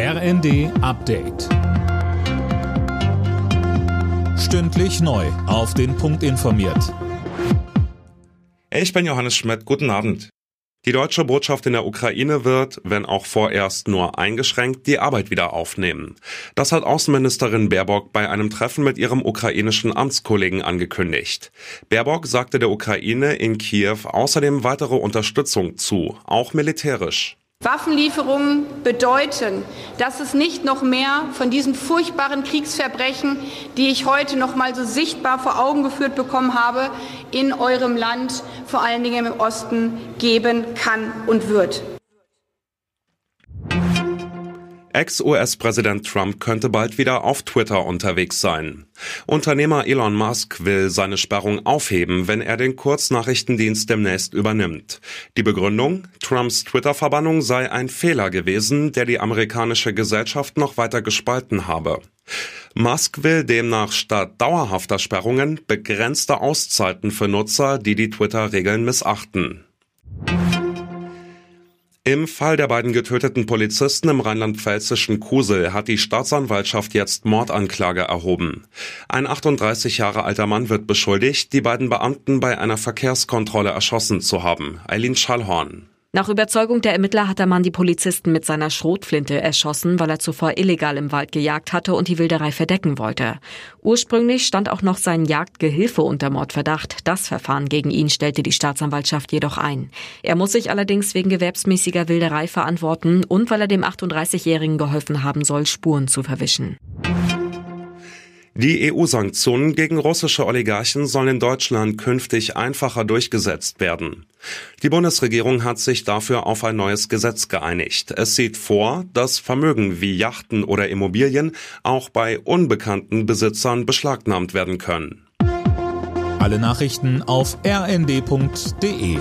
RND Update. Stündlich neu. Auf den Punkt informiert. Ich bin Johannes Schmidt. Guten Abend. Die deutsche Botschaft in der Ukraine wird, wenn auch vorerst nur eingeschränkt, die Arbeit wieder aufnehmen. Das hat Außenministerin Baerbock bei einem Treffen mit ihrem ukrainischen Amtskollegen angekündigt. Baerbock sagte der Ukraine in Kiew außerdem weitere Unterstützung zu, auch militärisch. Waffenlieferungen bedeuten, dass es nicht noch mehr von diesen furchtbaren Kriegsverbrechen, die ich heute noch mal so sichtbar vor Augen geführt bekommen habe, in eurem Land, vor allen Dingen im Osten, geben kann und wird. Ex-US-Präsident Trump könnte bald wieder auf Twitter unterwegs sein. Unternehmer Elon Musk will seine Sperrung aufheben, wenn er den Kurznachrichtendienst demnächst übernimmt. Die Begründung? Trumps Twitter-Verbannung sei ein Fehler gewesen, der die amerikanische Gesellschaft noch weiter gespalten habe. Musk will demnach statt dauerhafter Sperrungen begrenzte Auszeiten für Nutzer, die die Twitter-Regeln missachten. Im Fall der beiden getöteten Polizisten im rheinland-pfälzischen Kusel hat die Staatsanwaltschaft jetzt Mordanklage erhoben. Ein 38 Jahre alter Mann wird beschuldigt, die beiden Beamten bei einer Verkehrskontrolle erschossen zu haben. Eileen Schallhorn. Nach Überzeugung der Ermittler hat der Mann die Polizisten mit seiner Schrotflinte erschossen, weil er zuvor illegal im Wald gejagt hatte und die Wilderei verdecken wollte. Ursprünglich stand auch noch sein Jagdgehilfe unter Mordverdacht. Das Verfahren gegen ihn stellte die Staatsanwaltschaft jedoch ein. Er muss sich allerdings wegen gewerbsmäßiger Wilderei verantworten und weil er dem 38-Jährigen geholfen haben soll, Spuren zu verwischen. Die EU-Sanktionen gegen russische Oligarchen sollen in Deutschland künftig einfacher durchgesetzt werden. Die Bundesregierung hat sich dafür auf ein neues Gesetz geeinigt. Es sieht vor, dass Vermögen wie Yachten oder Immobilien auch bei unbekannten Besitzern beschlagnahmt werden können. Alle Nachrichten auf rnd.de